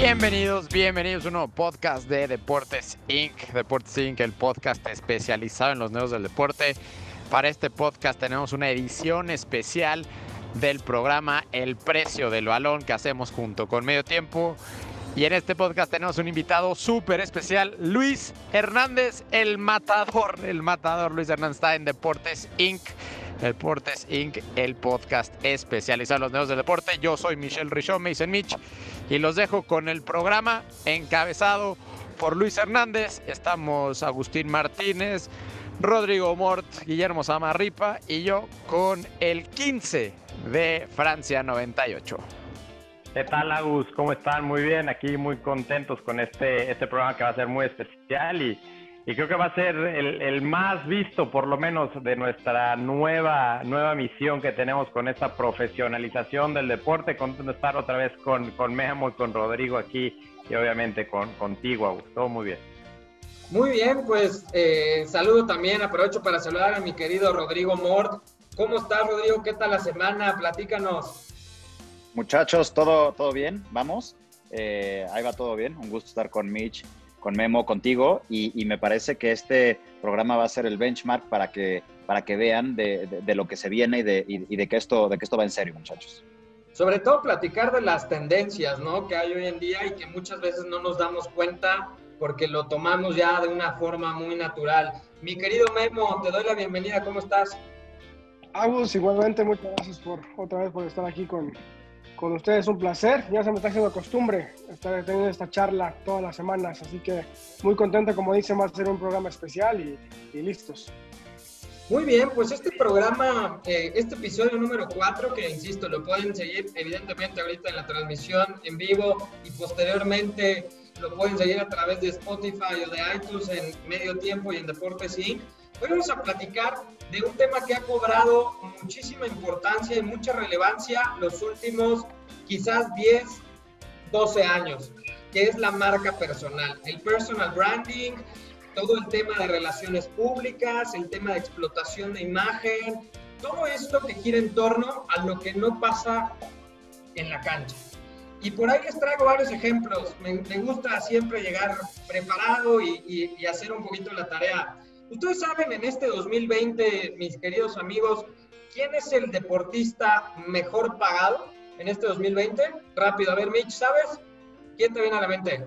Bienvenidos, bienvenidos a un nuevo podcast de Deportes Inc. Deportes Inc., el podcast especializado en los negocios del deporte. Para este podcast tenemos una edición especial del programa El Precio del Balón que hacemos junto con Medio Tiempo. Y en este podcast tenemos un invitado súper especial, Luis Hernández, el matador. El matador Luis Hernández está en Deportes Inc. Deportes Inc., el podcast especializado en los negocios del deporte. Yo soy Michelle Richaud, me dicen Mitch, y los dejo con el programa encabezado por Luis Hernández. Estamos Agustín Martínez, Rodrigo Mort, Guillermo Samarripa y yo con el 15 de Francia 98. ¿Qué tal, Agus? ¿Cómo están? Muy bien, aquí muy contentos con este, este programa que va a ser muy especial y y creo que va a ser el, más visto, por lo menos, de nuestra nueva, nueva misión que tenemos con esta profesionalización del deporte. Contento de estar otra vez con, con Memo y con Rodrigo aquí y obviamente con, contigo, Augusto. muy bien. Muy bien, pues eh, saludo también, aprovecho para saludar a mi querido Rodrigo Mort. ¿Cómo estás, Rodrigo? ¿Qué tal la semana? Platícanos. Muchachos, ¿todo, todo bien? ¿Vamos? Eh, ahí va todo bien. Un gusto estar con Mitch con Memo, contigo, y, me parece que este programa va a ser el benchmark para que, para que vean de, lo que se viene y de, y, de, que esto, de que esto va en serio, muchachos. Sobre todo platicar de las tendencias ¿no? que hay hoy en día y que muchas veces no nos damos cuenta porque lo tomamos ya de una forma muy natural. Mi querido Memo, te doy la bienvenida, ¿cómo estás? Agus, igualmente muchas gracias por otra vez por estar aquí con, con ustedes un placer. Ya se me está haciendo costumbre estar teniendo esta charla todas las semanas, así que muy contento, como dice, va a ser un programa especial y, listos. Muy bien, pues este programa, eh, este episodio número 4, que insisto, lo pueden seguir evidentemente ahorita en la transmisión en vivo y posteriormente lo pueden seguir a través de Spotify o de iTunes en medio tiempo y en Deportes Inc. Hoy vamos a platicar de un tema que ha cobrado muchísima importancia y mucha relevancia los últimos quizás 10, 12 años, que es la marca personal, el personal branding, todo el tema de relaciones públicas, el tema de explotación de imagen, todo esto que gira en torno a lo que no pasa en la cancha. Y por ahí les traigo varios ejemplos. Me, gusta siempre llegar preparado y, y hacer un poquito la tarea Ustedes saben en este 2020, mis queridos amigos, ¿quién es el deportista mejor pagado en este 2020? Rápido, a ver, Mitch, ¿sabes? ¿Quién te viene a la mente?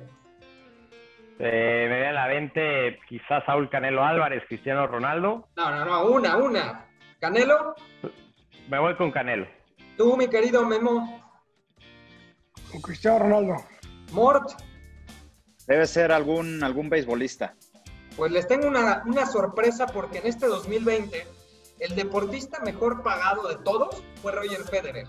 Eh, me viene a la mente quizás Saúl Canelo Álvarez, Cristiano Ronaldo. No, no, no, una, una. ¿Canelo? Me voy con Canelo. Tú, mi querido Memo. Con Cristiano Ronaldo. Mort. Debe ser algún, algún beisbolista. Pues les tengo una, sorpresa porque en este 2020 el deportista mejor pagado de todos fue Roger Federer.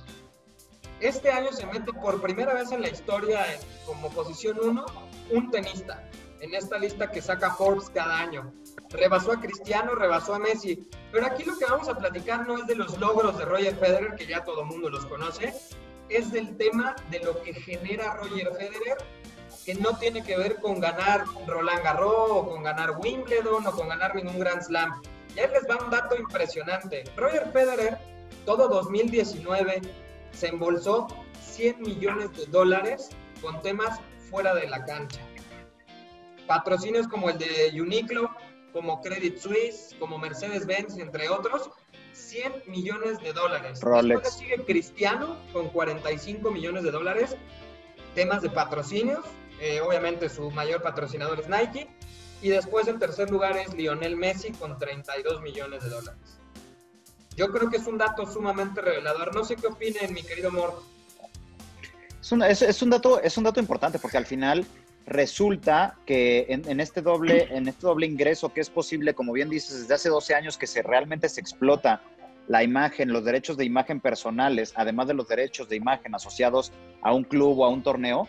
Este año se mete por primera vez en la historia como posición 1 un tenista en esta lista que saca Forbes cada año. Rebasó a Cristiano, rebasó a Messi. Pero aquí lo que vamos a platicar no es de los logros de Roger Federer, que ya todo el mundo los conoce, es del tema de lo que genera Roger Federer que no tiene que ver con ganar Roland Garros o con ganar Wimbledon o con ganar ningún Grand Slam. Ya les va un dato impresionante. Roger Federer, todo 2019, se embolsó 100 millones de dólares con temas fuera de la cancha. Patrocinios como el de Uniqlo, como Credit Suisse, como Mercedes-Benz, entre otros, 100 millones de dólares. Después sigue Cristiano con 45 millones de dólares. Temas de patrocinios, eh, obviamente su mayor patrocinador es Nike. Y después en tercer lugar es Lionel Messi con 32 millones de dólares. Yo creo que es un dato sumamente revelador. No sé qué opinen, mi querido Mor. Es un, dato, es un dato importante porque al final resulta que en, este doble, en este doble ingreso que es posible, como bien dices, desde hace 12 años que se realmente se explota la imagen, los derechos de imagen personales, además de los derechos de imagen asociados a un club o a un torneo,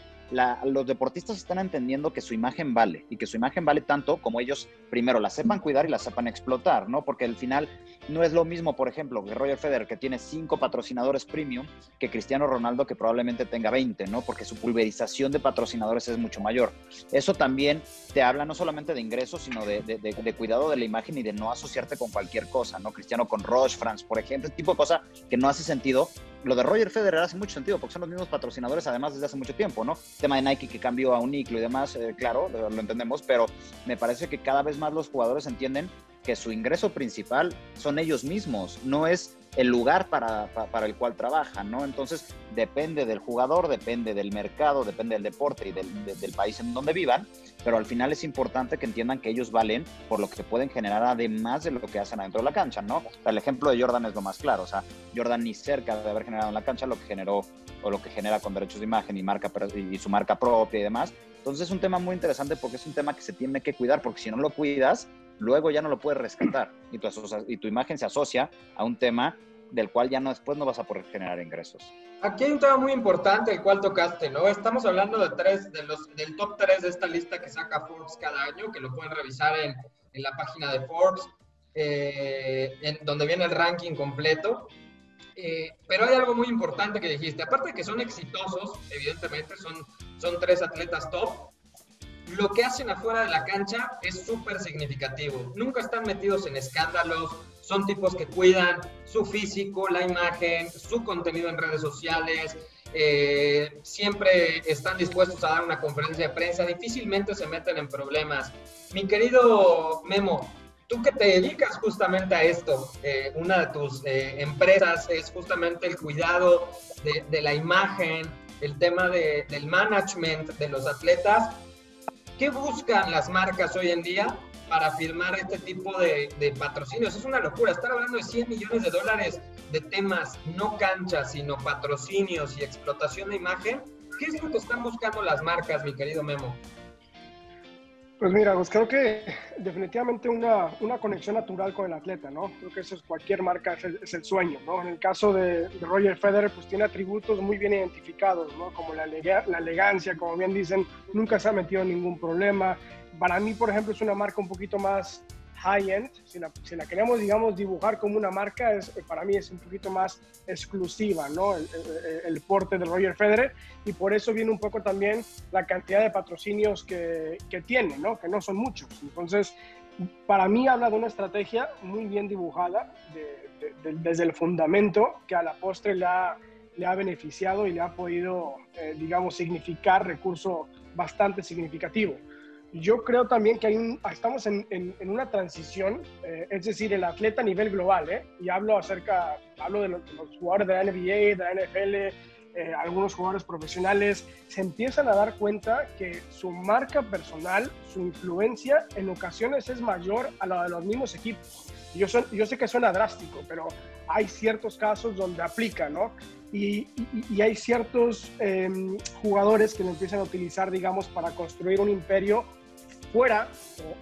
los deportistas están entendiendo que su imagen vale y que su imagen vale tanto como ellos primero la sepan cuidar y la sepan explotar, ¿no? Porque al final no es lo mismo, por ejemplo, que Roger Federer que tiene cinco patrocinadores premium que Cristiano Ronaldo que probablemente tenga 20, ¿no? Porque su pulverización de patrocinadores es mucho mayor. Eso también te habla no solamente de ingresos, sino de, cuidado de la imagen y de no asociarte con cualquier cosa, ¿no? Cristiano con Roche, France, por ejemplo, tipo de cosa que no hace sentido lo de Roger Federer hace mucho sentido porque son los mismos patrocinadores además desde hace mucho tiempo, ¿no? El tema de Nike que cambió a un Uniclo y demás, eh, claro, lo entendemos, pero me parece que cada vez más los jugadores entienden que su ingreso principal son ellos mismos, no es el lugar para, para, el cual trabajan, ¿no? Entonces depende del jugador, depende del mercado, depende del deporte y del, del, país en donde vivan, pero al final es importante que entiendan que ellos valen por lo que pueden generar además de lo que hacen adentro de la cancha, ¿no? El ejemplo de Jordan es lo más claro, o sea, Jordan ni cerca de haber generado en la cancha lo que generó o lo que genera con derechos de imagen y, marca, y su marca propia y demás. Entonces es un tema muy interesante porque es un tema que se tiene que cuidar, porque si no lo cuidas, luego ya no lo puedes rescatar y tu, y tu imagen se asocia a un tema del cual ya no después no vas a poder generar ingresos. Aquí hay un tema muy importante el cual tocaste, ¿no? Estamos hablando de tres, de los, del top 3 de esta lista que saca Forbes cada año, que lo pueden revisar en, en la página de Forbes, eh, en, donde viene el ranking completo. Eh, pero hay algo muy importante que dijiste, aparte de que son exitosos, evidentemente son, son tres atletas top, lo que hacen afuera de la cancha es súper significativo. Nunca están metidos en escándalos, son tipos que cuidan su físico, la imagen, su contenido en redes sociales, eh, siempre están dispuestos a dar una conferencia de prensa, difícilmente se meten en problemas. Mi querido Memo, tú que te dedicas justamente a esto, eh, una de tus eh, empresas es justamente el cuidado de, de la imagen, el tema de, del management de los atletas. ¿Qué buscan las marcas hoy en día para firmar este tipo de, patrocinios? Es una locura. Estar hablando de 100 millones de dólares de temas, no canchas, sino patrocinios y explotación de imagen. ¿Qué es lo que están buscando las marcas, mi querido Memo? Pues mira, pues creo que definitivamente una, una, conexión natural con el atleta, ¿no? Creo que eso es cualquier marca, es el, es el sueño, ¿no? En el caso de, Roger Federer, pues tiene atributos muy bien identificados, ¿no? Como la, la elegancia, como bien dicen, nunca se ha metido en ningún problema. Para mí, por ejemplo, es una marca un poquito más high-end, si la, si la, queremos, digamos, dibujar como una marca, es, para mí es un poquito más exclusiva, ¿no? El, porte de Roger Federer, y por eso viene un poco también la cantidad de patrocinios que, que tiene, ¿no? Que no son muchos. Entonces, para mí habla de una estrategia muy bien dibujada de, de, de, desde el fundamento que a la postre le ha, le ha beneficiado y le ha podido, eh, digamos, significar recurso bastante significativo yo creo también que hay un, estamos en, en, en una transición, eh, es decir, el atleta a nivel global, ¿eh? y hablo acerca, hablo de los, de los jugadores de la NBA, de la NFL, eh, algunos jugadores profesionales, se empiezan a dar cuenta que su marca personal, su influencia en ocasiones es mayor a la de los mismos equipos. Yo, son, yo sé que suena drástico, pero hay ciertos casos donde aplica, ¿no? Y, y, y hay ciertos eh, jugadores que lo empiezan a utilizar, digamos, para construir un imperio fuera,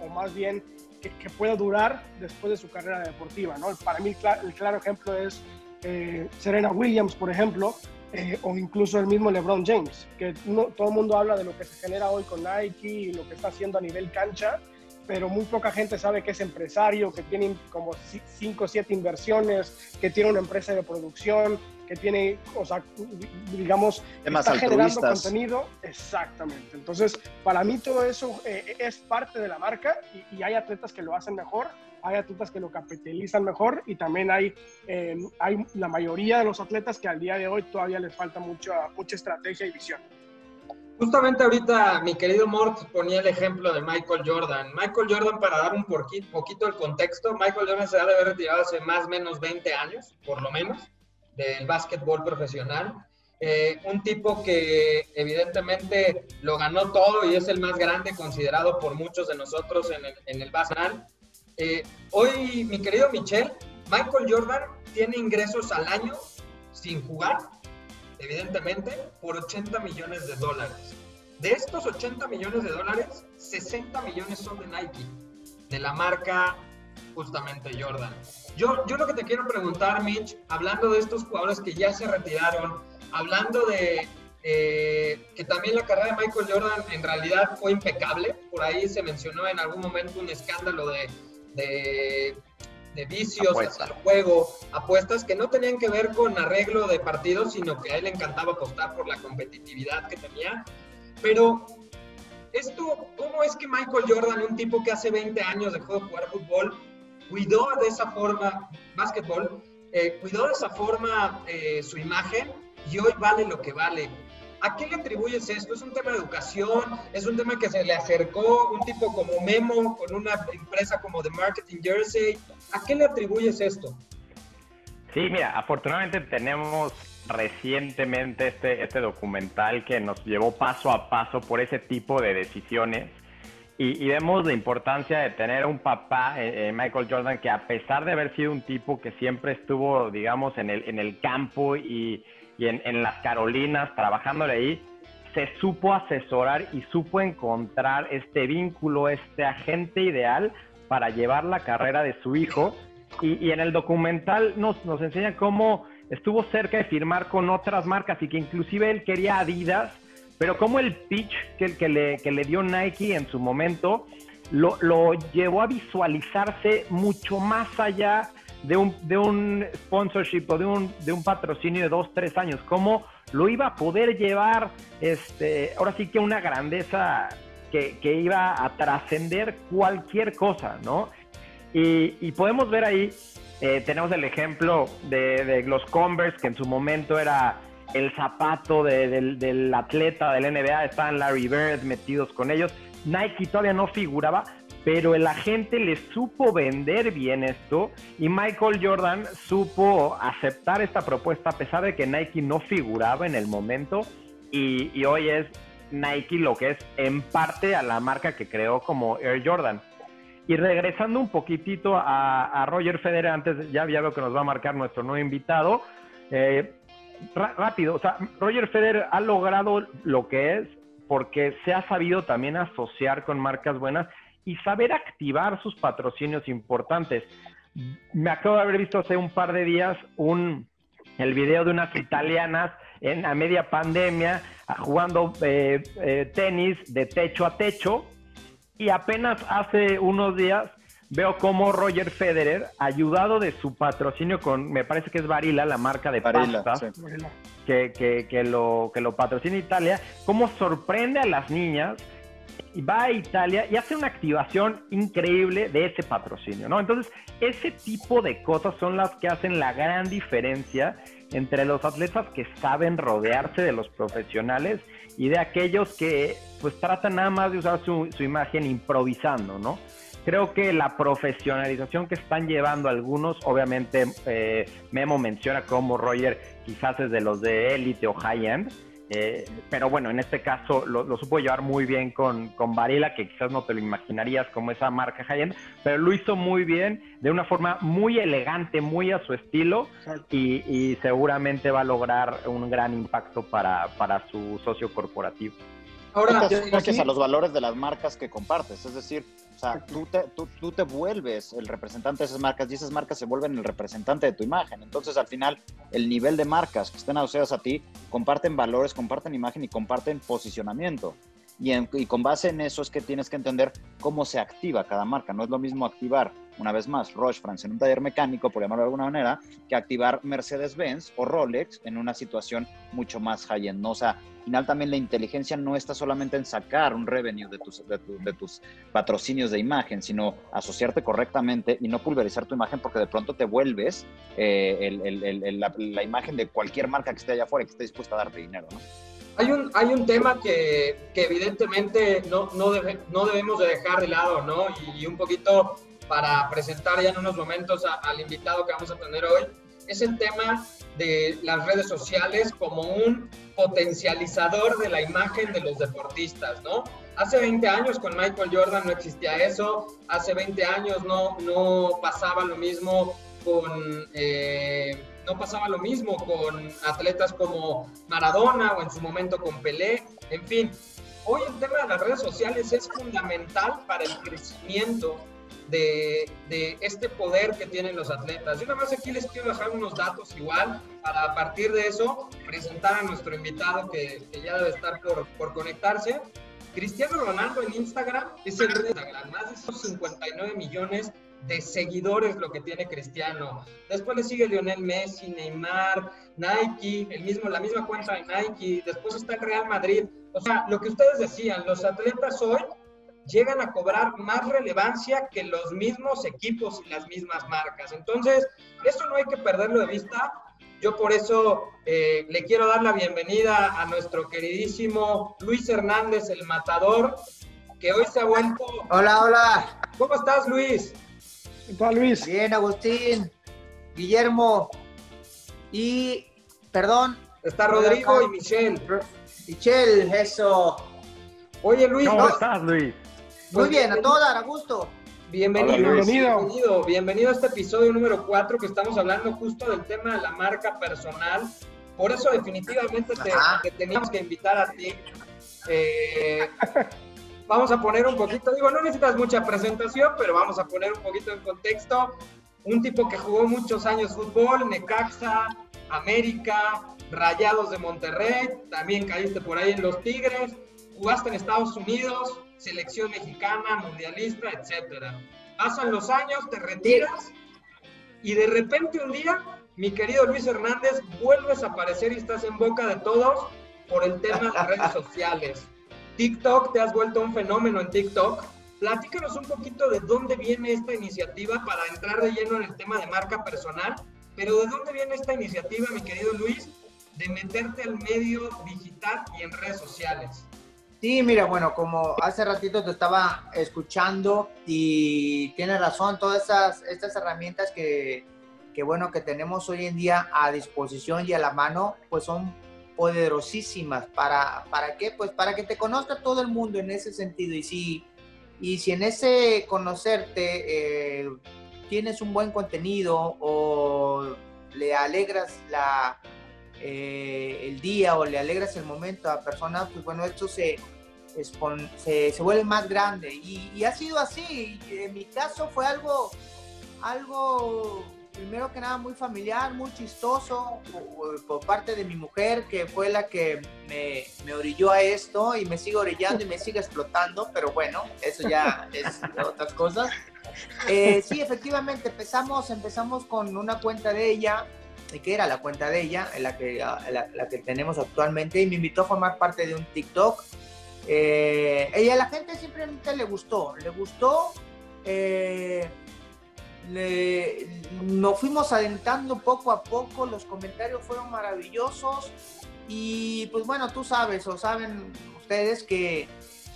o, o más bien que, que, pueda durar después de su carrera deportiva. ¿no? Para mí el, cl el claro ejemplo es eh, Serena Williams, por ejemplo, eh, o incluso el mismo LeBron James, que no, todo el mundo habla de lo que se genera hoy con Nike y lo que está haciendo a nivel cancha, pero muy poca gente sabe que es empresario, que tiene como 5 o 7 inversiones, que tiene una empresa de producción, que tiene, o sea, digamos, Temas está generando contenido. Exactamente. Entonces, para mí todo eso eh, es parte de la marca y, y, hay atletas que lo hacen mejor, hay atletas que lo capitalizan mejor y también hay, eh, hay la mayoría de los atletas que al día de hoy todavía les falta mucha, mucha estrategia y visión. Justamente ahorita mi querido Mort ponía el ejemplo de Michael Jordan. Michael Jordan, para dar un poquito el contexto, Michael Jordan se ha de haber retirado hace más o menos 20 años, por lo menos del básquetbol profesional. Eh, un tipo que evidentemente lo ganó todo y es el más grande considerado por muchos de nosotros en el, en el. Eh, hoy, mi querido Michel, Michael Jordan tiene ingresos al año sin jugar, evidentemente, por 80 millones de dólares. De estos 80 millones de dólares, 60 millones son de Nike, de la marca justamente Jordan. Yo, yo lo que te quiero preguntar, Mitch, hablando de estos jugadores que ya se retiraron, hablando de eh, que también la carrera de Michael Jordan en realidad fue impecable, por ahí se mencionó en algún momento un escándalo de, de, de vicios Apuesta. juego, apuestas que no tenían que ver con arreglo de partidos, sino que a él le encantaba apostar por la competitividad que tenía. Pero esto, ¿cómo es que Michael Jordan, un tipo que hace 20 años dejó de jugar fútbol, cuidó de esa forma básquetbol eh, cuidó de esa forma eh, su imagen y hoy vale lo que vale. ¿A qué le atribuyes esto? ¿Es un tema de educación? ¿Es un tema que se le acercó un tipo como Memo con una empresa como The Marketing Jersey? ¿A qué le atribuyes esto? Sí, mira, afortunadamente tenemos recientemente este, este documental que nos llevó paso a paso por ese tipo de decisiones y, vemos la importancia de tener un papá, eh, eh, Michael Jordan, que a pesar de haber sido un tipo que siempre estuvo, digamos, en el, en el campo y, y en, en, las Carolinas, trabajándole ahí, se supo asesorar y supo encontrar este vínculo, este agente ideal para llevar la carrera de su hijo. Y, y en el documental nos, nos enseña cómo estuvo cerca de firmar con otras marcas y que inclusive él quería Adidas pero como el pitch que, que, le, que le dio Nike en su momento lo, lo, llevó a visualizarse mucho más allá de un, de un sponsorship o de un, de un patrocinio de dos, tres años, cómo lo iba a poder llevar, este, ahora sí que una grandeza que, que iba a trascender cualquier cosa, ¿no? Y, podemos ver ahí, eh, tenemos el ejemplo de, de los Converse, que en su momento era el zapato del, atleta del NBA, estaban Larry Bird metidos con ellos. Nike todavía no figuraba, pero el agente le supo vender bien esto y Michael Jordan supo aceptar esta propuesta a pesar de que Nike no figuraba en el momento y, hoy es Nike lo que es en parte a la marca que creó como Air Jordan. Y regresando un poquitito a, Roger Federer, antes ya, ya veo que nos va a marcar nuestro nuevo invitado. Eh, rápido, o sea, Roger Federer ha logrado lo que es porque se ha sabido también asociar con marcas buenas y saber activar sus patrocinios importantes. Me acabo de haber visto hace un par de días un, el video de unas italianas en a media pandemia jugando eh, eh, tenis de techo a techo y apenas hace unos días veo cómo Roger Federer, ayudado de su patrocinio con, me parece que es Barilla, la marca de Barilla, que, que, que, lo, que lo patrocina Italia, cómo sorprende a las niñas y va a Italia y hace una activación increíble de ese patrocinio, ¿no? Entonces, ese tipo de cosas son las que hacen la gran diferencia entre los atletas que saben rodearse de los profesionales y de aquellos que pues tratan nada más de usar su, su imagen improvisando, ¿no? Creo que la profesionalización que están llevando algunos, obviamente eh, Memo menciona como Roger quizás es de los de élite o high-end, eh, pero bueno, en este caso lo, supo llevar muy bien con, con Varela, que quizás no te lo imaginarías como esa marca high-end, pero lo hizo muy bien, de una forma muy elegante, muy a su estilo, y, y, seguramente va a lograr un gran impacto para, para su socio corporativo. Ahora, gracias a los valores de las marcas que compartes, es decir, sea, tú te, tú, tú te vuelves el representante de esas marcas y esas marcas se vuelven el representante de tu imagen. Entonces, al final, el nivel de marcas que estén asociadas a ti comparten valores, comparten imagen y comparten posicionamiento. Y, con base en eso es que tienes que entender cómo se activa cada marca. No es lo mismo activar, una vez más, Roche France en un taller mecánico, por llamarlo de alguna manera, que activar Mercedes-Benz o Rolex en una situación mucho más high-end. O sea, al final también la inteligencia no está solamente en sacar un revenue de tus, patrocinios de imagen, sino asociarte correctamente y no pulverizar tu imagen porque de pronto te vuelves eh, la, la, imagen de cualquier marca que esté allá afuera y que esté dispuesta a darte dinero. ¿no? Hay un, hay un tema que, que evidentemente no, no, no, debemos de dejar de lado, ¿no? Y, un poquito para presentar ya en unos momentos al invitado que vamos a tener hoy, es el tema de las redes sociales como un potencializador de la imagen de los deportistas, ¿no? Hace 20 años con Michael Jordan no existía eso, hace 20 años no, no pasaba lo mismo con... Eh, no pasaba lo mismo con atletas como Maradona o en su momento con Pelé. En fin, hoy el tema de las redes sociales es fundamental para el crecimiento de, este poder que tienen los atletas. Y una más aquí les quiero dejar unos datos igual para a partir de eso presentar a nuestro invitado que, ya debe estar por, por, conectarse. Cristiano Ronaldo en Instagram es el Instagram, más de esos 59 millones de seguidores lo que tiene Cristiano. Después le sigue Lionel Messi, Neymar, Nike, el mismo, la misma cuenta de Nike. Después está el Real Madrid. O sea, lo que ustedes decían, los atletas hoy llegan a cobrar más relevancia que los mismos equipos y las mismas marcas. Entonces, eso no hay que perderlo de vista. Yo por eso eh, le quiero dar la bienvenida a nuestro queridísimo Luis Hernández, el matador, que hoy se ha vuelto... Hola, hola. ¿Cómo estás, Luis? ¿Qué tal, Luis? Bien, Agustín, Guillermo y, perdón. Está Rodrigo y Michelle. Michelle, eso. Oye, Luis. ¿Cómo estás, Luis? Muy bien, a todas, a gusto. Bienvenido, bienvenido. bienvenido, bienvenido a este episodio número 4 que estamos hablando justo del tema de la marca personal. Por eso definitivamente te, te teníamos que invitar a ti. Eh, vamos a poner un poquito, digo, no necesitas mucha presentación, pero vamos a poner un poquito en contexto. Un tipo que jugó muchos años fútbol, Necaxa, América, Rayados de Monterrey, también caíste por ahí en los Tigres, jugaste en Estados Unidos, selección mexicana, mundialista, etcétera. Pasan los años, te retiras y de repente un día, mi querido Luis Hernández, vuelves a aparecer y estás en boca de todos por el tema de redes sociales. TikTok, te has vuelto un fenómeno en TikTok. Platícanos un poquito de dónde viene esta iniciativa para entrar de lleno en el tema de marca personal, pero de dónde viene esta iniciativa, mi querido Luis, de meterte al medio digital y en redes sociales. Sí, mira, bueno, como hace ratito te estaba escuchando y tienes razón, todas esas, estas herramientas que, que, bueno, que tenemos hoy en día a disposición y a la mano, pues son poderosísimas. ¿Para, ¿Para qué? Pues para que te conozca todo el mundo en ese sentido. Y si, y si en ese conocerte eh, tienes un buen contenido o le alegras la, eh, el día o le alegras el momento a personas, pues bueno, esto se, se, se, vuelve más grande. Y, y, ha sido así. En mi caso fue algo, algo primero que nada muy familiar, muy chistoso por, parte de mi mujer, que fue la que me, me, orilló a esto y me sigue orillando y me sigue explotando, pero bueno, eso ya es otras cosas. Eh, sí, efectivamente, empezamos, empezamos con una cuenta de ella, que era la cuenta de ella, la que, la, que tenemos actualmente, y me invitó a formar parte de un TikTok. Eh, ella, la gente simplemente le gustó, le gustó. Eh, nos fuimos adentrando poco a poco, los comentarios fueron maravillosos y pues bueno, tú sabes o saben ustedes que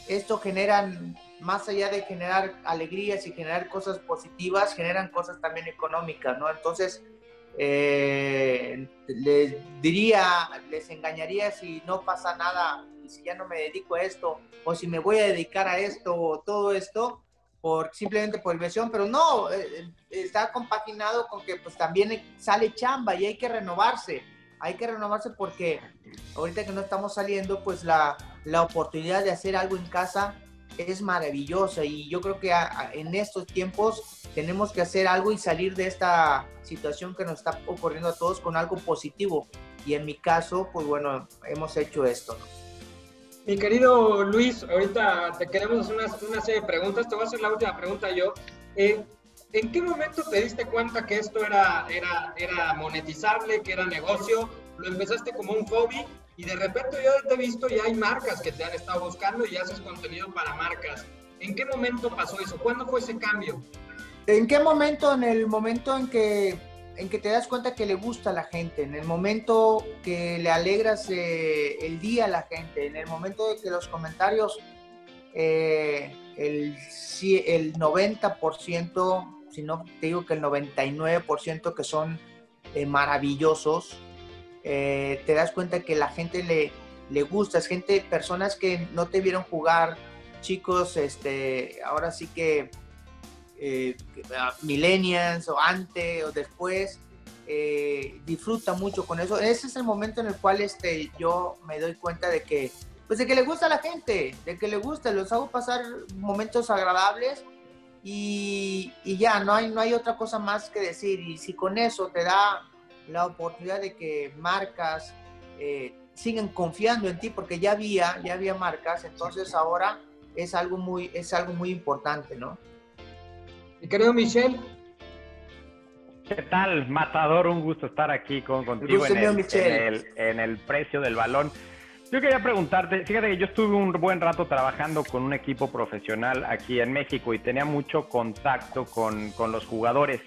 esto generan, más allá de generar alegrías y generar cosas positivas, generan cosas también económicas, ¿no? Entonces, eh, les diría, les engañaría si no pasa nada y si ya no me dedico a esto o si me voy a dedicar a esto o todo esto, por simplemente por inversión, pero no, eh, eh, está compaginado con que pues también sale chamba y hay que renovarse, hay que renovarse porque ahorita que no estamos saliendo, pues la, la oportunidad de hacer algo en casa es maravillosa y yo creo que en estos tiempos tenemos que hacer algo y salir de esta situación que nos está ocurriendo a todos con algo positivo y en mi caso, pues bueno, hemos hecho esto. Mi querido Luis, ahorita te queremos hacer una, serie de preguntas. Te voy a hacer la última pregunta yo. Eh, ¿En qué momento te diste cuenta que esto era, era, era monetizable, que era negocio? ¿Lo empezaste como un hobby? Y de repente yo te he visto y hay marcas que te han estado buscando y haces contenido para marcas. ¿En qué momento pasó eso? ¿Cuándo fue ese cambio? ¿En qué momento? En el momento en que en que te das cuenta que le gusta a la gente, en el momento que le alegras eh, el día a la gente, en el momento de que los comentarios, eh, el, el 90%, si no te digo que el 99% que son eh, maravillosos, te das cuenta que la gente le, le gusta, es gente, personas que no te vieron jugar, chicos, este, ahora sí que eh, millennials o antes o después, eh, disfruta mucho con eso. Ese es el momento en el cual este, yo me doy cuenta de que, pues de que le gusta a la gente, de que le gusta, los hago pasar momentos agradables y, y, ya, no hay, no hay otra cosa más que decir. Y si con eso te da la oportunidad de que marcas eh, siguen confiando en ti, porque ya había, ya había marcas, entonces ahora es algo muy, es algo muy importante, ¿no? Mi querido Michelle. ¿Qué tal, Matador? Un gusto estar aquí con, contigo en el, en, el, en el, precio del balón. Yo quería preguntarte, fíjate que yo estuve un buen rato trabajando con un equipo profesional aquí en México y tenía mucho contacto con, con los jugadores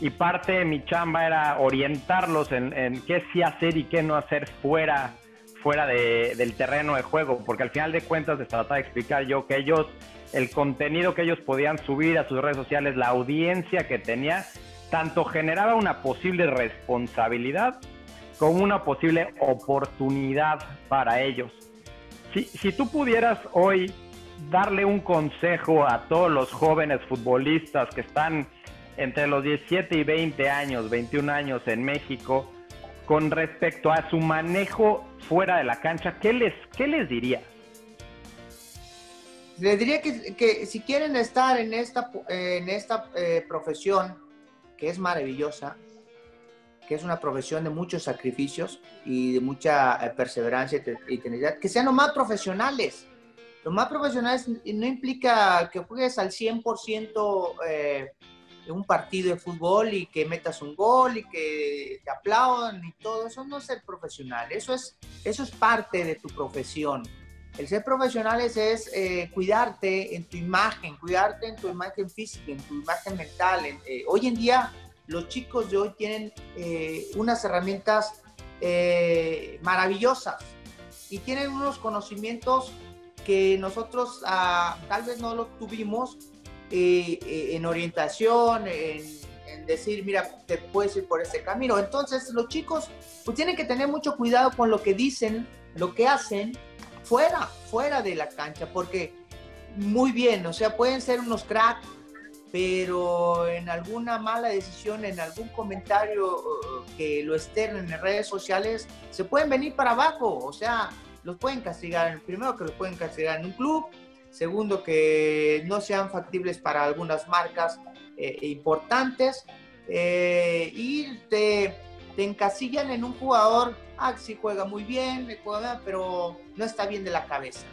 y parte de mi chamba era orientarlos en, en, qué sí hacer y qué no hacer fuera, fuera de, del terreno de juego, porque al final de cuentas les trataba de explicar yo que ellos, el contenido que ellos podían subir a sus redes sociales, la audiencia que tenía, tanto generaba una posible responsabilidad como una posible oportunidad para ellos. Si, si tú pudieras hoy darle un consejo a todos los jóvenes futbolistas que están entre los 17 y 20 años, 21 años en México, con respecto a su manejo fuera de la cancha, ¿qué les, qué les dirías? Les diría que, si quieren estar en esta, en esta eh, profesión, que es maravillosa, que es una profesión de muchos sacrificios y de mucha eh, perseverancia y tenacidad, que sean los más profesionales. Los más profesionales no implica que juegues al 100% eh, un partido de fútbol y que metas un gol y que te aplaudan y todo eso no es ser profesional, eso es, eso es parte de tu profesión. El ser profesional es, eh, cuidarte en tu imagen, cuidarte en tu imagen física, en tu imagen mental. Eh, hoy en día los chicos de hoy tienen eh, unas herramientas maravillosas y tienen unos conocimientos que nosotros ah, tal vez no lo tuvimos en orientación, en, en, decir, mira, te puedes ir por este camino. Entonces, los chicos pues tienen que tener mucho cuidado con lo que dicen, lo que hacen fuera, fuera de la cancha, porque muy bien, o sea, pueden ser unos cracks, pero en alguna mala decisión, en algún comentario que lo externen en redes sociales, se pueden venir para abajo, o sea, los pueden castigar, primero que los pueden castigar en un club, Segundo, que no sean factibles para algunas marcas eh, importantes. Eh, y te, te, encasillan en un jugador, ah, sí juega muy bien, pero no está bien de la cabeza.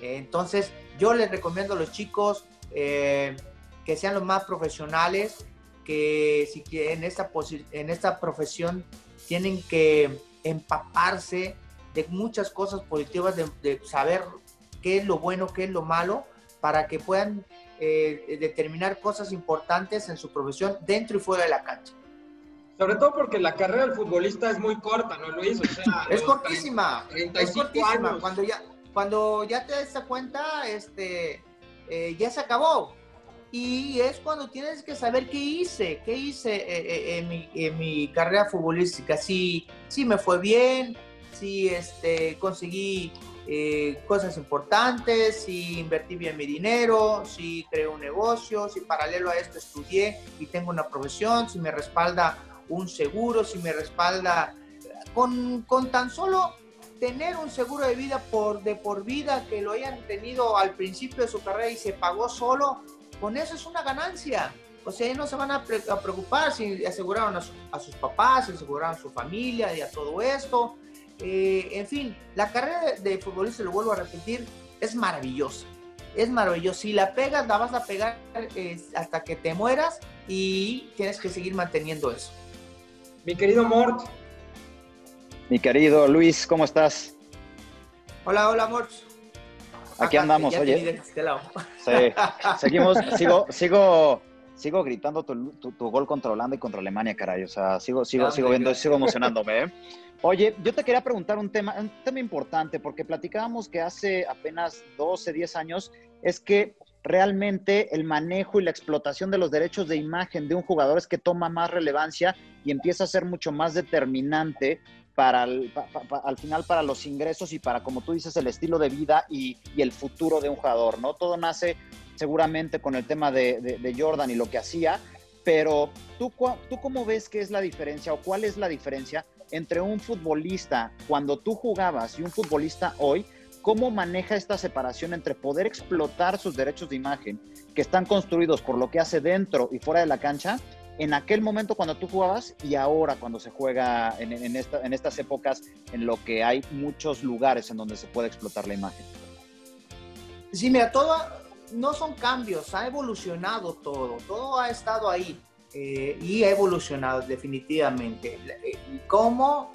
Entonces, yo les recomiendo a los chicos eh, que sean los más profesionales, que si en esta, en esta profesión tienen que empaparse de muchas cosas positivas, de, de saber qué es lo bueno, qué es lo malo, para que puedan eh, determinar cosas importantes en su profesión dentro y fuera de la cancha. Sobre todo porque la carrera del futbolista es muy corta, ¿no, Luis? O sea, es cortísima. 35 es cortísima. Años. Cuando ya, cuando ya te das cuenta, este, eh, ya se acabó. Y es cuando tienes que saber qué hice, qué hice eh, en, mi, en, mi, carrera futbolística. Si, si me fue bien, si este, conseguí eh, cosas importantes, si invertí bien mi dinero, si creé un negocio, si paralelo a esto estudié y tengo una profesión, si me respalda un seguro, si me respalda con, con tan solo tener un seguro de vida por, de por vida que lo hayan tenido al principio de su carrera y se pagó solo, con eso es una ganancia. O sea, no se van a, pre a preocupar si aseguraron a, su, a, sus papás, si aseguraron a su familia y a todo esto. Eh, en fin, la carrera de, futbolista, lo vuelvo a repetir, es maravillosa. Es maravillosa. Si la pegas, la vas a pegar eh, hasta que te mueras y tienes que seguir manteniendo eso. Mi querido Mort. Mi querido Luis, ¿cómo estás? Hola, hola, Mort. Aquí Acá, andamos, oye. Este sí, seguimos, sigo, sigo, sigo gritando tu, tu, tu, gol contra Holanda y contra Alemania, caray. O sea, sigo, sigo, sigo viendo, sigo emocionándome, ¿eh? Oye, yo te quería preguntar un tema, un tema importante, porque platicábamos que hace apenas 12, 10 años, es que realmente el manejo y la explotación de los derechos de imagen de un jugador es que toma más relevancia y empieza a ser mucho más determinante para al final para los ingresos y para, como tú dices, el estilo de vida y, el futuro de un jugador, ¿no? Todo nace seguramente con el tema de Jordan y lo que hacía, pero ¿tú, ¿tú cómo ves que es la diferencia o cuál es la diferencia entre un futbolista cuando tú jugabas y un futbolista hoy, cómo maneja esta separación entre poder explotar sus derechos de imagen que están construidos por lo que hace dentro y fuera de la cancha, en aquel momento cuando tú jugabas y ahora cuando se juega en, en, esta, en estas épocas en lo que hay muchos lugares en donde se puede explotar la imagen. Sí, mira, todo no son cambios, ha evolucionado todo, todo ha estado ahí eh, y ha evolucionado definitivamente. Eh, ¿Cómo?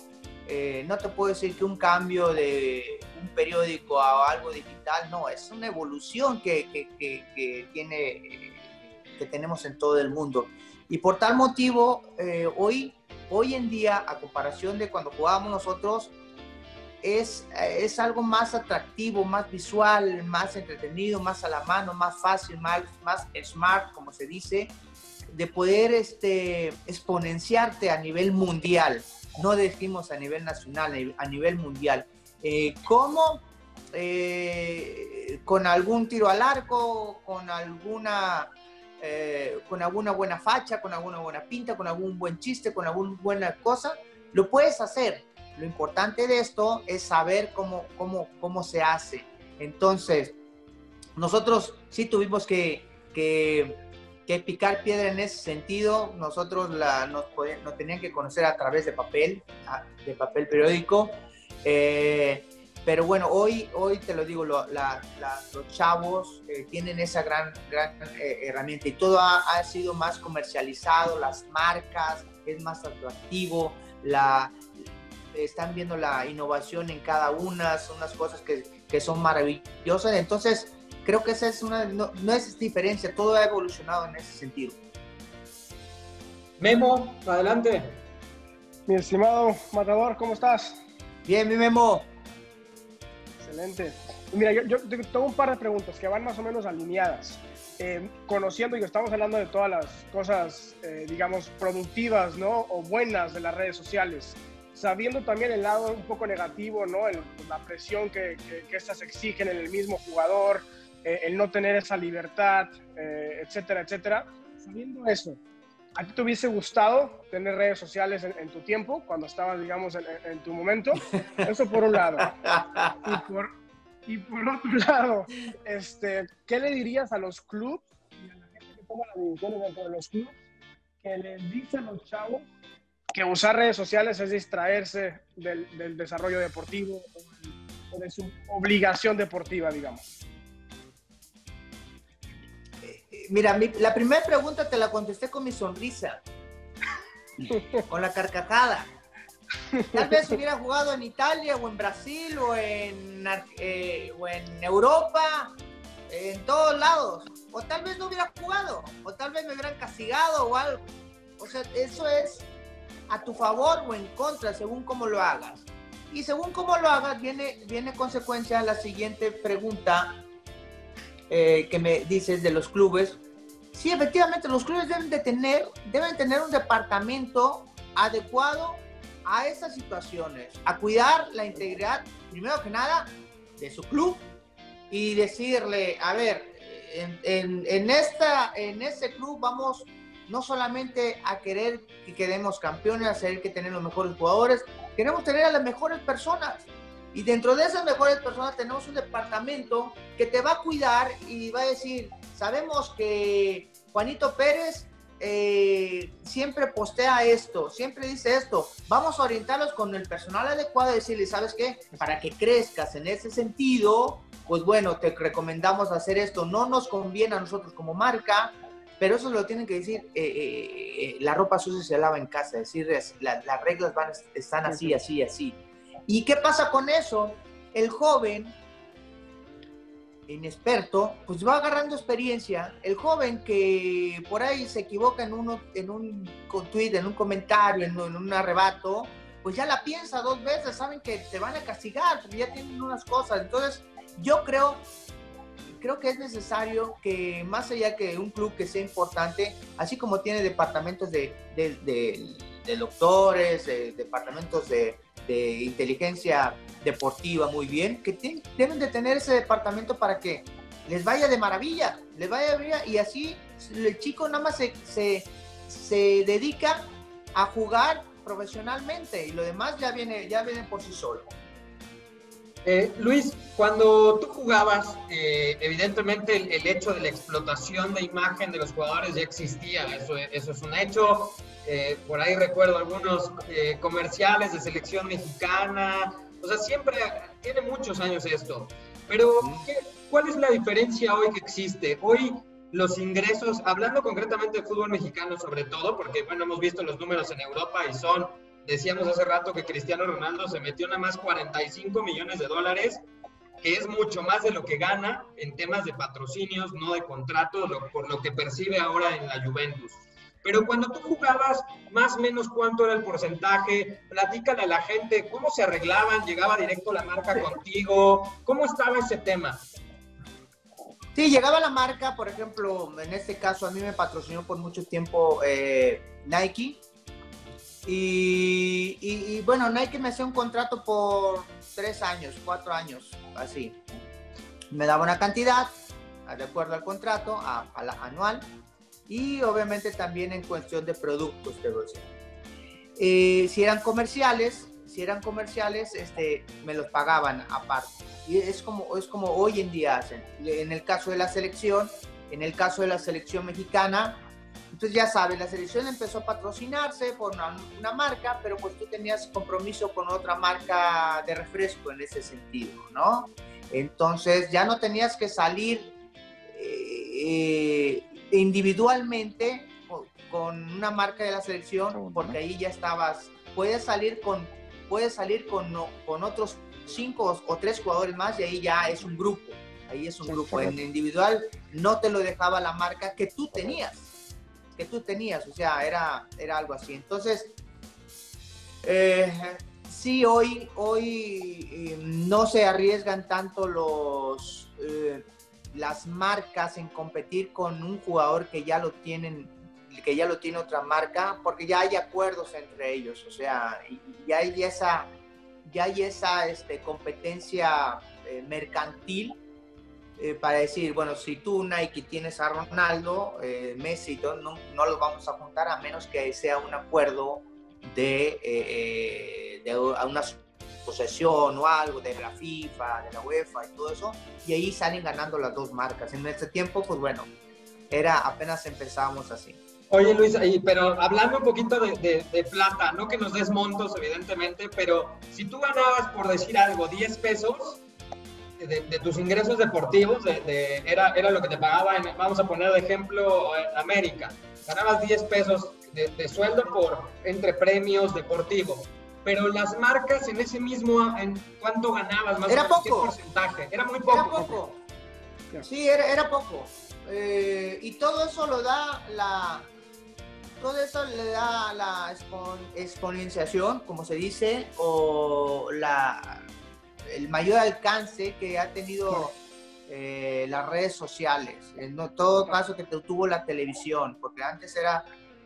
Eh, no te puedo decir que un cambio de un periódico a algo digital, no, es una evolución que, que, que, tiene, que tenemos en todo el mundo. Y por tal motivo, eh, hoy, hoy en día, a comparación de cuando jugábamos nosotros, es, es algo más atractivo, más visual, más entretenido, más a la mano, más fácil, más, más smart, como se dice, de poder este, exponenciarte a nivel mundial. No decimos a nivel nacional, a nivel mundial. Eh, ¿Cómo? Eh, con algún tiro al arco, con alguna, eh, con alguna buena facha, con alguna buena pinta, con algún buen chiste, con alguna buena cosa, lo puedes hacer lo importante de esto es saber cómo, cómo, cómo se hace. Entonces, nosotros sí tuvimos que, que, picar piedra en ese sentido. Nosotros la, nos, nos, tenían que conocer a través de papel, de papel periódico. Eh, pero bueno, hoy, hoy te lo digo, los chavos eh, tienen esa gran, gran eh, herramienta y todo ha, ha, sido más comercializado, las marcas, es más atractivo, la, están viendo la innovación en cada una, son unas cosas que, que son maravillosas. Entonces, creo que esa es una, no, no, es diferencia, todo ha evolucionado en ese sentido. Memo, adelante. Mi estimado Matador, ¿cómo estás? Bien, mi Memo. Excelente. Mira, yo, yo tengo un par de preguntas que van más o menos alineadas. Eh, conociendo y estamos hablando de todas las cosas, eh, digamos, productivas, ¿no? O buenas de las redes sociales sabiendo también el lado un poco negativo, ¿no? la presión que, que, estas exigen en el mismo jugador, eh, el no tener esa libertad, eh, etcétera, etcétera. Sabiendo eso, ¿a ti te hubiese gustado tener redes sociales en, tu tiempo, cuando estabas, digamos, en, tu momento? Eso por un lado. Y por, otro lado, este, ¿qué le dirías a los clubes y a la gente que toma las decisiones dentro de los clubes que les dicen a los chavos que usar redes sociales es distraerse del, desarrollo deportivo o de su obligación deportiva, digamos. Mira, la primera pregunta te la contesté con mi sonrisa, con la carcajada. Tal vez hubiera jugado en Italia o en Brasil o en, eh, o en Europa, en todos lados. O tal vez no hubiera jugado, o tal vez me hubieran castigado o algo. O sea, eso es a tu favor o en contra, según cómo lo hagas. Y según cómo lo hagas, viene, viene consecuencia la siguiente pregunta eh, que me dices de los clubes. Sí, efectivamente, los clubes deben de tener, deben tener un departamento adecuado a esas situaciones, a cuidar la integridad, primero que nada, de su club y decirle, a ver, en, en, en esta, en este club vamos no solamente a querer que quedemos campeones, a querer que tener los mejores jugadores, queremos tener a las mejores personas. Y dentro de esas mejores personas tenemos un departamento que te va a cuidar y va a decir, sabemos que Juanito Pérez eh, siempre postea esto, siempre dice esto, vamos a orientarlos con el personal adecuado y decirle, ¿sabes qué? Para que crezcas en ese sentido, pues bueno, te recomendamos hacer esto, no nos conviene a nosotros como marca, pero eso lo tienen que decir, eh, eh, eh, la ropa sucia se lava en casa, decir, las reglas van, están así, así, así. ¿Y qué pasa con eso? El joven, inexperto, pues va agarrando experiencia. El joven que por ahí se equivoca en, uno, en un tweet, en un comentario, en, un arrebato, pues ya la piensa dos veces, saben que te van a castigar, porque ya tienen unas cosas. Entonces, yo creo creo que es necesario que más allá que un club que sea importante, así como tiene departamentos de, de, doctores, departamentos de, inteligencia deportiva muy bien, que deben de tener ese departamento para que les vaya de maravilla, les vaya de maravilla y así el chico nada más se, se, se dedica a jugar profesionalmente y lo demás ya viene, ya viene por sí solo. Eh, Luis, cuando tú jugabas, eh, evidentemente el, hecho de la explotación de imagen de los jugadores ya existía, eso, eso es un hecho. Eh, por ahí recuerdo algunos comerciales de selección mexicana, o sea, siempre tiene muchos años esto. Pero, ¿cuál es la diferencia hoy que existe? Hoy los ingresos, hablando concretamente de fútbol mexicano sobre todo, porque bueno, hemos visto los números en Europa y son decíamos hace rato que Cristiano Ronaldo se metió nada más 45 millones de dólares, que es mucho más de lo que gana en temas de patrocinios, no de contratos, por lo que percibe ahora en la Juventus. Pero cuando tú jugabas, más o menos cuánto era el porcentaje, platícale a la gente cómo se arreglaban, llegaba directo la marca contigo, cómo estaba ese tema. Sí, llegaba la marca, por ejemplo, en este caso a mí me patrocinó por mucho tiempo eh, Nike. Y, bueno, Nike me hacía un contrato por tres años, cuatro años, así. Me daba una cantidad, de acuerdo al contrato, a, la anual y obviamente también en cuestión de productos, eh, si eran comerciales, si eran comerciales, este, me los pagaban aparte. Y es como, es como hoy en día hacen. En el caso de la selección, en el caso de la selección mexicana, entonces ya sabes, la selección empezó a patrocinarse por una, marca, pero pues tú tenías compromiso con otra marca de refresco en ese sentido, ¿no? Entonces ya no tenías que salir eh, individualmente con una marca de la selección, porque ahí ya estabas, puedes salir con, puedes salir con, con otros cinco o tres jugadores más y ahí ya es un grupo, ahí es un grupo. En individual. No te lo dejaba la marca que tú tenías, que tú tenías, o sea, era, era algo así. Entonces, eh, sí, hoy, hoy eh, no se arriesgan tanto los... Eh, las marcas en competir con un jugador que ya lo tienen que ya lo tiene otra marca porque ya hay acuerdos entre ellos o sea ya hay esa ya hay esa este, competencia mercantil eh, para decir bueno si tú Nike tienes a Ronaldo eh, Messi no, no los vamos a juntar a menos que sea un acuerdo de, de una posesión o algo de la FIFA, de la UEFA y todo eso, y ahí salen ganando las dos marcas. En este tiempo, pues bueno, era apenas empezábamos así. Oye Luis, pero hablando un poquito de, de, plata, no que nos des montos evidentemente, pero si tú ganabas, por decir algo, 10 pesos de, tus ingresos deportivos, era, era lo que te pagaba, en, vamos a poner de ejemplo en América, ganabas 10 pesos de, sueldo por entre premios deportivos pero las marcas en ese mismo, ¿en cuánto ganabas más era poco. ¿Qué porcentaje? Era muy poco. Era poco. Sí, era, era poco. Eh, y todo eso lo da la, todo eso le da la exponenciación, como se dice, o la, el mayor alcance que ha tenido eh, las redes sociales. En todo caso que tuvo la televisión, porque antes era,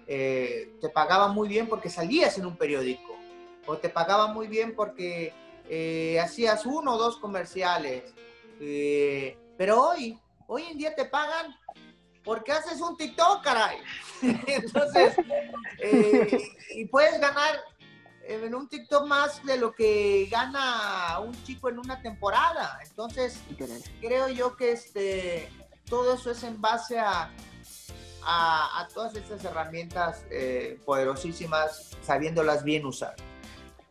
eh, te pagaba muy bien porque salías en un periódico o te pagaban muy bien porque eh, hacías uno o dos comerciales. Eh, pero hoy, hoy en día te pagan porque haces un TikTok, caray. Entonces, eh, y puedes ganar en un TikTok más de lo que gana un chico en una temporada. Entonces, creo yo que este, todo eso es en base a, a, todas estas herramientas poderosísimas, sabiéndolas bien usar.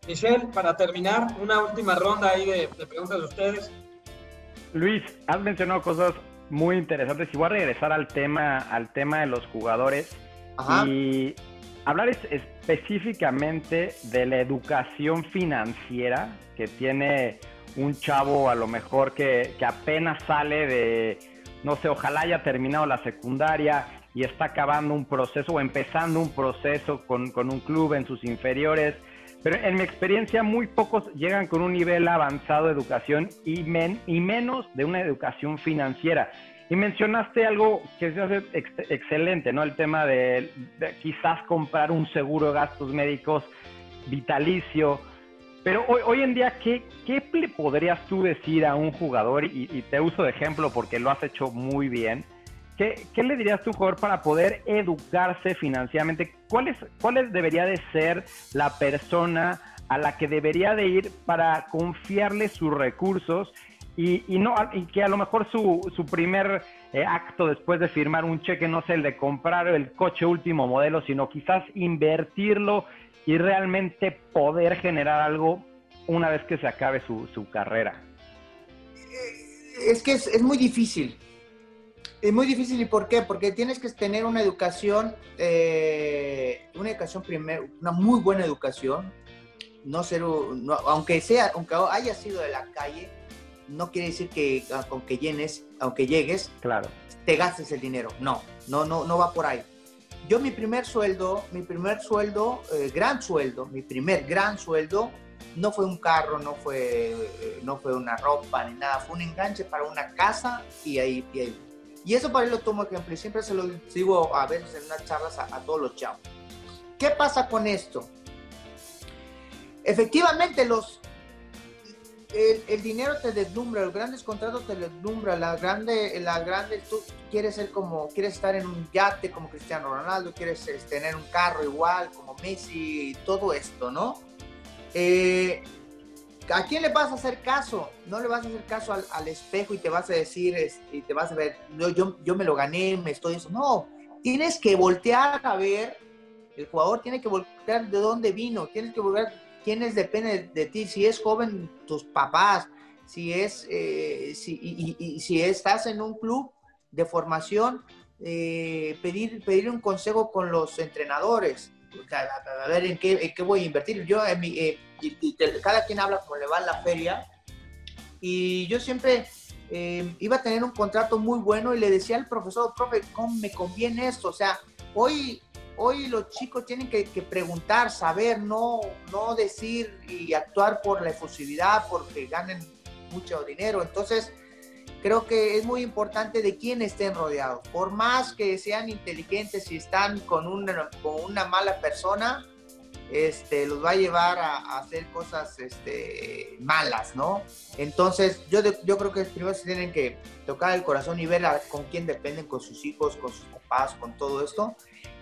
Michelle, para terminar, una última ronda ahí de, preguntas de ustedes. Luis, has mencionado cosas muy interesantes y voy a regresar al tema, al tema de los jugadores y hablar específicamente de la educación financiera que tiene un chavo a lo mejor que, que apenas sale de, no sé, ojalá haya terminado la secundaria y está acabando un proceso o empezando un proceso con, con un club en sus inferiores pero en mi experiencia, muy pocos llegan con un nivel avanzado de educación y, y menos de una educación financiera. Y mencionaste algo que es excelente, ¿no? El tema de, quizás comprar un seguro de gastos médicos vitalicio. Pero hoy, hoy en día, ¿qué, ¿qué, le podrías tú decir a un jugador? Y, te uso de ejemplo porque lo has hecho muy bien. ¿Qué, ¿Qué, le dirías tú, jugador, para poder educarse financieramente? ¿Cuál, ¿Cuál debería de ser la persona a la que debería de ir para confiarle sus recursos y, y no, que a lo mejor su, su primer eh, acto después de firmar un cheque no sea el de comprar el coche último modelo, sino quizás invertirlo y realmente poder generar algo una vez que se acabe su, su carrera? Es que es, es muy difícil Es muy difícil, ¿y por qué? Porque tienes que tener una educación, eh, una educación primero, una muy buena educación, no ser, aunque sea, aunque haya sido de la calle, no quiere decir que aunque llenes, aunque llegues, claro. te gastes el dinero. No, no, no, no va por ahí. Yo mi primer sueldo, mi primer sueldo, eh, gran sueldo, mi primer gran sueldo, no fue un carro, no fue, eh, no fue una ropa ni nada, fue un enganche para una casa y ahí, y ahí. Y eso para él lo tomo ejemplo y siempre se lo digo a veces en unas charlas a, a todos los chavos. ¿Qué pasa con esto? Efectivamente, los, el, dinero te deslumbra, los grandes contratos te deslumbra, la grande, la grande, tú quieres ser como, quieres estar en un yate como Cristiano Ronaldo, quieres este, tener un carro igual como Messi, todo esto, ¿no? Eh, ¿A quién le vas a hacer caso? No le vas a hacer caso al, espejo y te vas a decir, y te vas a ver, yo, yo, yo me lo gané, me estoy eso. No, tienes que voltear a ver, el jugador tiene que voltear de dónde vino, tienes que volver quiénes dependen de ti. Si es joven, tus papás. Si es, eh, si, y, si estás en un club de formación, eh, pedir, pedir un consejo con los entrenadores. A, ver en qué, qué, voy a invertir. Yo, en mi, eh, cada quien habla como le va en la feria. Y yo siempre iba a tener un contrato muy bueno y le decía al profesor, profe, ¿cómo me conviene esto? O sea, hoy hoy los chicos tienen que, preguntar, saber, no, no decir y actuar por la efusividad, porque ganen mucho dinero. Entonces, creo que es muy importante de quién estén rodeados. Por más que sean inteligentes y están con una, con una mala persona, este, los va a llevar a, hacer cosas este, malas, ¿no? Entonces, yo, yo creo que primero se tienen que tocar el corazón y ver con quién dependen, con sus hijos, con sus papás, con todo esto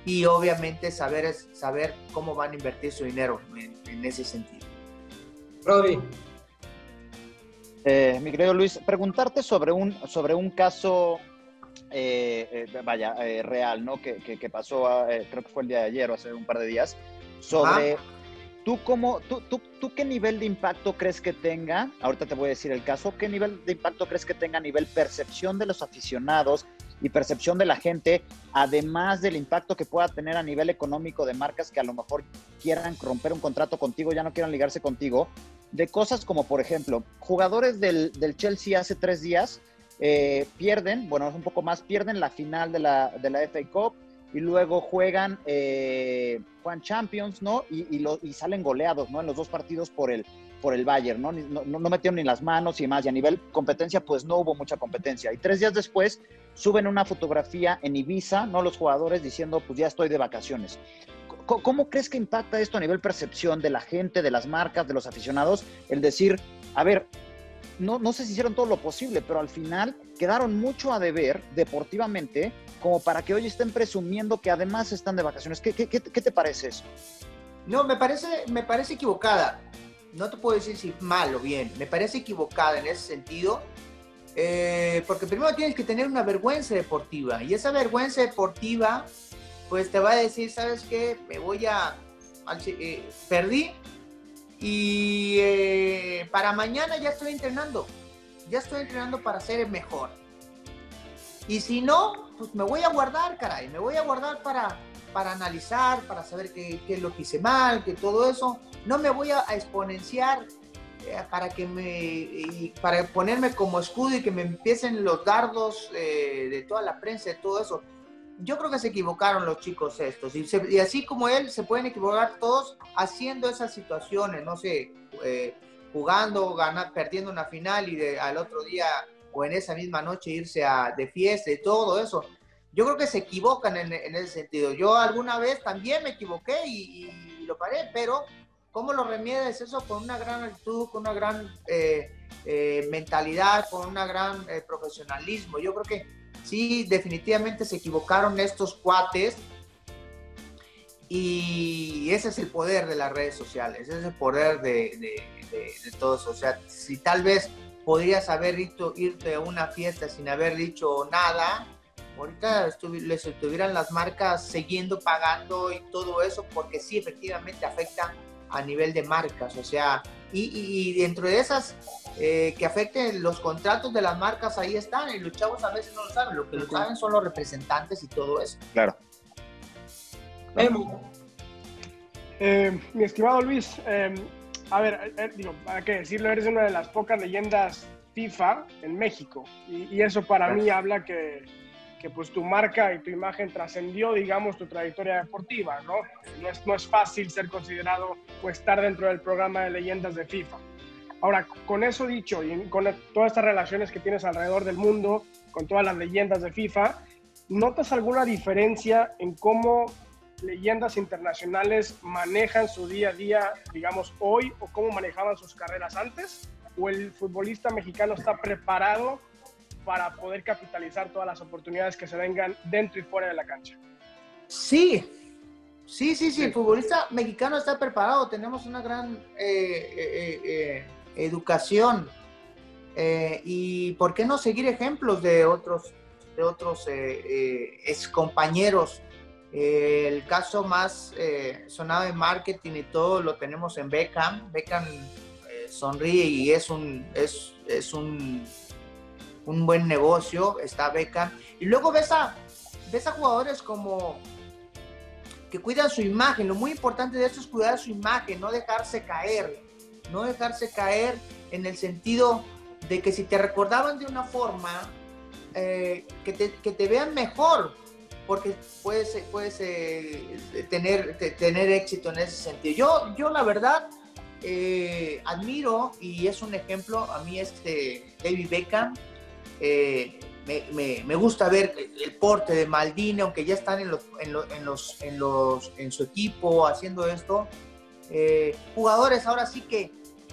y obviamente saber, saber cómo van a invertir su dinero en, ese sentido. Rodi. Eh, mi querido Luis, preguntarte sobre un, sobre un caso, eh, eh, vaya, real, ¿no? Que, que, pasó, creo que fue el día de ayer o hace un par de días, sobre... ¿Tú, cómo, tú, tú, ¿Tú qué nivel de impacto crees que tenga? Ahorita te voy a decir el caso. ¿Qué nivel de impacto crees que tenga a nivel percepción de los aficionados y percepción de la gente, además del impacto que pueda tener a nivel económico de marcas que a lo mejor quieran romper un contrato contigo, ya no quieran ligarse contigo, de cosas como, por ejemplo, jugadores del, Chelsea hace tres días eh, pierden, bueno, es un poco más, pierden la final de la, de la FA Cup y luego juegan, eh, Champions, ¿no? Y, y, salen goleados, ¿no? En los dos partidos por el, por el Bayern, ¿no? No, no metieron ni las manos y más. Y a nivel competencia, pues no hubo mucha competencia. Y tres días después suben una fotografía en Ibiza, ¿no? Los jugadores diciendo, pues ya estoy de vacaciones. ¿Cómo, crees que impacta esto a nivel percepción de la gente, de las marcas, de los aficionados? El decir, a ver, no, no sé si hicieron todo lo posible, pero al final quedaron mucho a deber deportivamente como para que hoy estén presumiendo que además están de vacaciones. ¿Qué, qué, qué, te parece eso? No, me parece, me parece equivocada no te puedo decir si mal o bien, me parece equivocada en ese sentido, eh, porque primero tienes que tener una vergüenza deportiva y esa vergüenza deportiva pues te va a decir, ¿sabes qué? Me voy a... Eh, perdí y eh, para mañana ya estoy entrenando, ya estoy entrenando para ser el mejor. Y si no, pues me voy a guardar, caray, me voy a guardar para, para analizar, para saber qué, qué es lo que hice mal, que todo eso no me voy a, exponenciar eh, para que me para ponerme como escudo y que me empiecen los dardos eh, de toda la prensa, de todo eso. Yo creo que se equivocaron los chicos estos y, así como él se pueden equivocar todos haciendo esas situaciones, no sé, eh, jugando, ganar, perdiendo una final y al otro día o en esa misma noche irse a, de fiesta y todo eso. Yo creo que se equivocan en, ese sentido. Yo alguna vez también me equivoqué y, lo paré, pero ¿Cómo lo remedias eso? Con una gran actitud, con una gran eh, eh, mentalidad, con un gran eh, profesionalismo. Yo creo que sí, definitivamente se equivocaron estos cuates y ese es el poder de las redes sociales, ese es el poder de, de, todo eso. O sea, si tal vez podrías haber ido, irte a una fiesta sin haber dicho nada, ahorita les estuvieran las marcas siguiendo pagando y todo eso, porque sí, efectivamente afecta a nivel de marcas, o sea, y, dentro de esas eh, que afecten los contratos de las marcas, ahí están, y los chavos a veces no lo saben, lo que lo saben son los representantes y todo eso. Claro. Eh, mi estimado Luis, eh, a ver, digo, para qué decirlo, eres una de las pocas leyendas FIFA en México, y, eso para mí habla que, que pues tu marca y tu imagen trascendió, digamos, tu trayectoria deportiva, ¿no? No es, no es fácil ser considerado o estar dentro del programa de leyendas de FIFA. Ahora, con eso dicho y con todas estas relaciones que tienes alrededor del mundo, con todas las leyendas de FIFA, ¿notas alguna diferencia en cómo leyendas internacionales manejan su día a día, digamos, hoy o cómo manejaban sus carreras antes? ¿O el futbolista mexicano está preparado para poder capitalizar todas las oportunidades que se vengan dentro y fuera de la cancha. Sí, sí, sí, sí, el futbolista mexicano está preparado, tenemos una gran eh, eh, eh, educación y por qué no seguir ejemplos de otros, de otros ex compañeros. el caso más sonado en marketing y todo lo tenemos en Beckham. Beckham sonríe y es un, es, es un un buen negocio, está Beca. Y luego ves a, ves a jugadores como que cuidan su imagen. Lo muy importante de esto es cuidar su imagen, no dejarse caer. No dejarse caer en el sentido de que si te recordaban de una forma, eh, que, te, vean mejor, porque puedes, puedes eh, tener, tener éxito en ese sentido. Yo, yo la verdad, eh, admiro y es un ejemplo a mí este David Beckham eh, me, gusta ver el porte de Maldini, aunque ya están en, los, en, los, en, los, en, su equipo haciendo esto. Eh, jugadores ahora sí que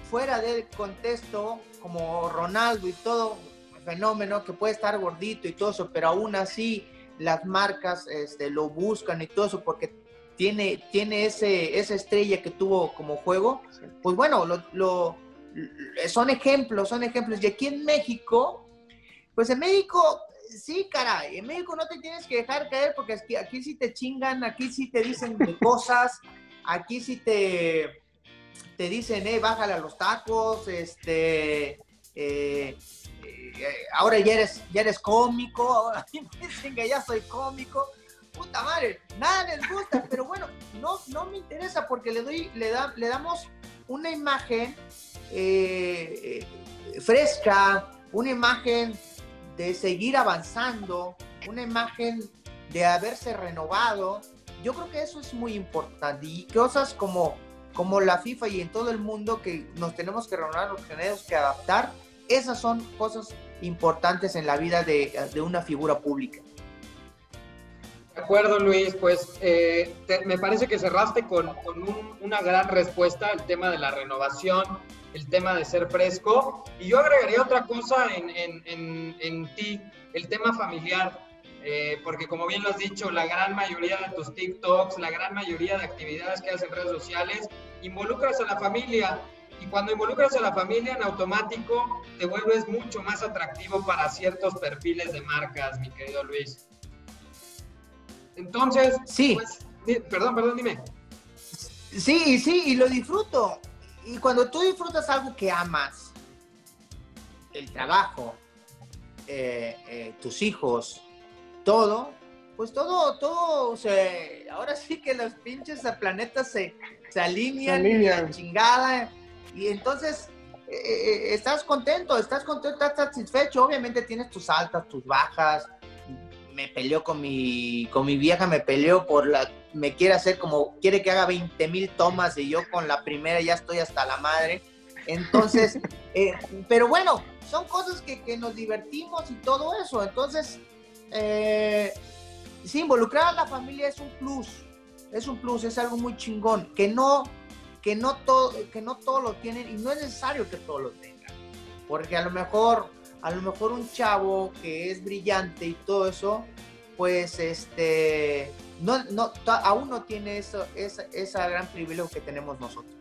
fuera del contexto, como Ronaldo y todo, fenómeno que puede estar gordito y todo eso, pero aún así las marcas este, lo buscan y todo eso porque tiene, tiene ese, esa estrella que tuvo como juego. Pues bueno, lo, son ejemplos, son ejemplos. Y aquí en México, pues en México, sí, caray, en México no te tienes que dejar caer porque aquí, aquí sí te chingan, aquí sí te dicen cosas, aquí sí te, te dicen, eh, bájale a los tacos, este, eh, eh, ahora ya eres, ya eres cómico, ahora dicen que ya soy cómico. Puta madre, nada les gusta, pero bueno, no, no me interesa porque le doy, le, da, le damos una imagen eh, fresca, una imagen de seguir avanzando, una imagen de haberse renovado. Yo creo que eso es muy importante. Y cosas como, como la FIFA y en todo el mundo que nos tenemos que renovar, nos tenemos que adaptar, esas son cosas importantes en la vida de, de una figura pública. De acuerdo, Luis. Pues eh, me parece que cerraste con, con una gran respuesta el tema de la renovación el tema de ser fresco. Y yo agregaría otra cosa en, en, en, ti, el tema familiar. Eh, porque como bien lo has dicho, la gran mayoría de tus TikToks, la gran mayoría de actividades que haces en redes sociales, involucras a la familia. Y cuando involucras a la familia, en automático te vuelves mucho más atractivo para ciertos perfiles de marcas, mi querido Luis. Entonces, sí. Pues, perdón, perdón, dime. Sí, sí, y lo disfruto y cuando tú disfrutas algo que amas, el trabajo, eh, eh, tus hijos, todo, pues todo, todo, se, ahora sí que los pinches planetas se, se alinean, y la chingada. Y entonces eh, estás contento, estás contento, estás satisfecho. Obviamente tienes tus altas, tus bajas. Me peleó con mi, con mi vieja, me peleó por la me quiere hacer como, quiere que haga 20 mil tomas y yo con la primera ya estoy hasta la madre. Entonces, eh, pero bueno, son cosas que, que, nos divertimos y todo eso. Entonces, eh, sí, involucrar a la familia es un plus, es un plus, es algo muy chingón, que no, que no todo, que no todos lo tienen y no es necesario que todos lo tengan, porque a lo mejor, a lo mejor un chavo que es brillante y todo eso, pues este no, no, aún no tiene eso, esa, esa gran privilegio que tenemos nosotros.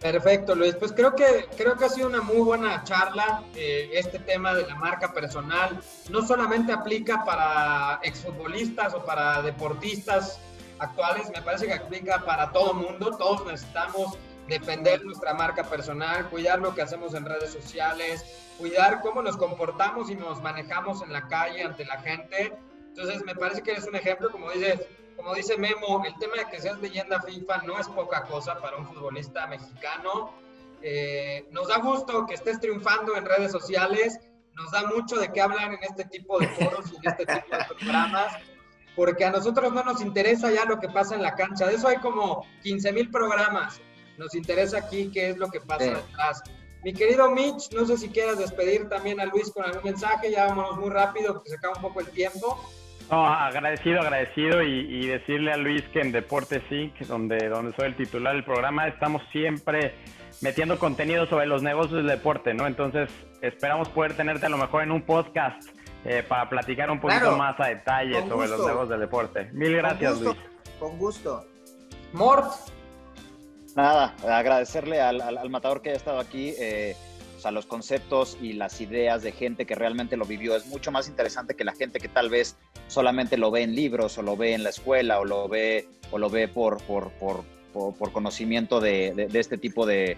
Perfecto, Luis. Pues creo que, creo que ha sido una muy buena charla. Eh, este tema de la marca personal no solamente aplica para exfutbolistas o para deportistas actuales, me parece que aplica para todo mundo, todos necesitamos defender nuestra marca personal, cuidar lo que hacemos en redes sociales, cuidar cómo nos comportamos y nos manejamos en la calle ante la gente. Entonces, me parece que eres un ejemplo, como dices, como dice Memo, el tema de que seas leyenda FIFA no es poca cosa para un futbolista mexicano. Eh, nos da gusto que estés triunfando en redes sociales, nos da mucho de qué hablar en este tipo de foros y en este tipo de programas, porque a nosotros no nos interesa ya lo que pasa en la cancha. De eso hay como 15 mil programas. Nos interesa aquí qué es lo que pasa detrás. Mi querido Mitch, no sé si quieras despedir también a Luis con algún mensaje, ya vámonos muy rápido porque se acaba un poco el tiempo. No, agradecido, agradecido y, decirle a Luis que en Deportes Inc., donde, donde soy el titular del programa, estamos siempre metiendo contenido sobre los negocios del deporte, ¿no? Entonces, esperamos poder tenerte a lo mejor en un podcast eh, para platicar un poquito más a detalle sobre los negocios del deporte. Mil gracias, Luis. Con gusto. Mort. Nada, agradecerle al, matador que haya estado aquí. Eh, o sea, los conceptos y las ideas de gente que realmente lo vivió es mucho más interesante que la gente que tal vez solamente lo ve en libros o lo ve en la escuela o lo ve, o lo ve por, por, por, por, conocimiento de, de, este tipo de,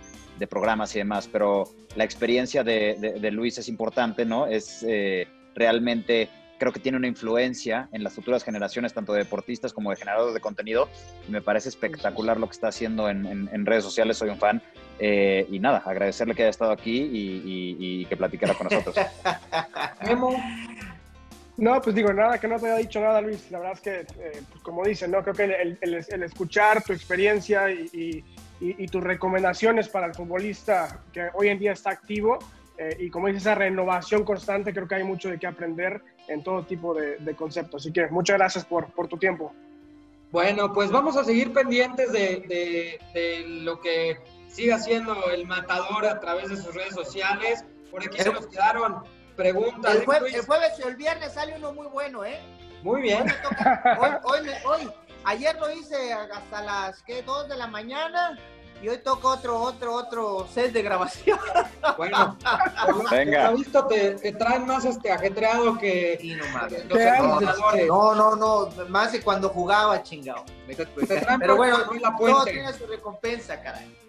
programas y demás. Pero la experiencia de, Luis es importante, ¿no? Es eh, realmente creo que tiene una influencia en las futuras generaciones, tanto de deportistas como de generadores de contenido. Y me parece espectacular lo que está haciendo en, en, redes sociales, soy un fan. Eh, y nada, agradecerle que haya estado aquí y, que platicara con nosotros. No, pues digo, nada, que no te haya dicho nada, Luis. La verdad es que, eh, pues como dicen, ¿no? Creo que el, el, escuchar tu experiencia y, y, tus recomendaciones para el futbolista que hoy en día está activo, eh, y como dices, esa renovación constante, creo que hay mucho de qué aprender en todo tipo de, conceptos. Así que muchas gracias por, por, tu tiempo. Bueno, pues vamos a seguir pendientes de, de, lo que siga haciendo el matador a través de sus redes sociales. Por aquí se nos quedaron preguntas. El, jueves, el jueves y el viernes sale uno muy bueno, ¿eh? Muy bien. Hoy, hoy, ayer lo hice hasta las ¿qué? 2 de la mañana y hoy toca otro, otro, otro set de grabación. Bueno, venga. visto te, te, traen más este ajetreado que no, no, no, más que cuando jugaba, chingado. Pero bueno, todo tiene su recompensa, caray.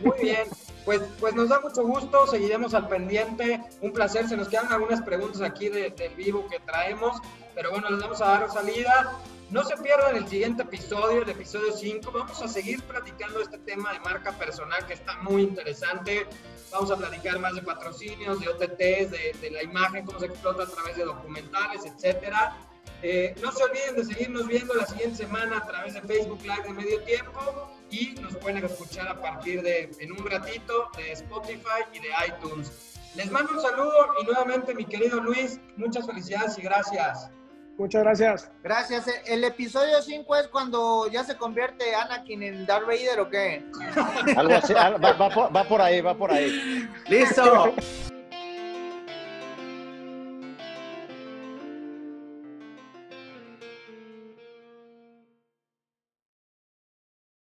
Muy bien, pues, pues nos da mucho gusto, seguiremos al pendiente, un placer, se nos quedan algunas preguntas aquí del vivo que traemos, pero bueno, les vamos a dar salida. No se pierdan el siguiente episodio, el episodio 5. Vamos a seguir platicando este tema de marca personal que está muy interesante. Vamos a platicar más de patrocinios, de OTTs, de, la imagen, cómo se explota a través de documentales, etcétera. Eh, no se olviden de seguirnos viendo la siguiente semana a través de Facebook Live de Medio Tiempo y nos pueden escuchar a partir de, en un ratito, de Spotify y de iTunes. Les mando un saludo y nuevamente, mi querido Luis, muchas felicidades y gracias. Muchas gracias. Gracias. El episodio 5 es cuando ya se convierte Anakin en Darth Vader o qué? Algo así, va, por, va por ahí, va por ahí. Listo.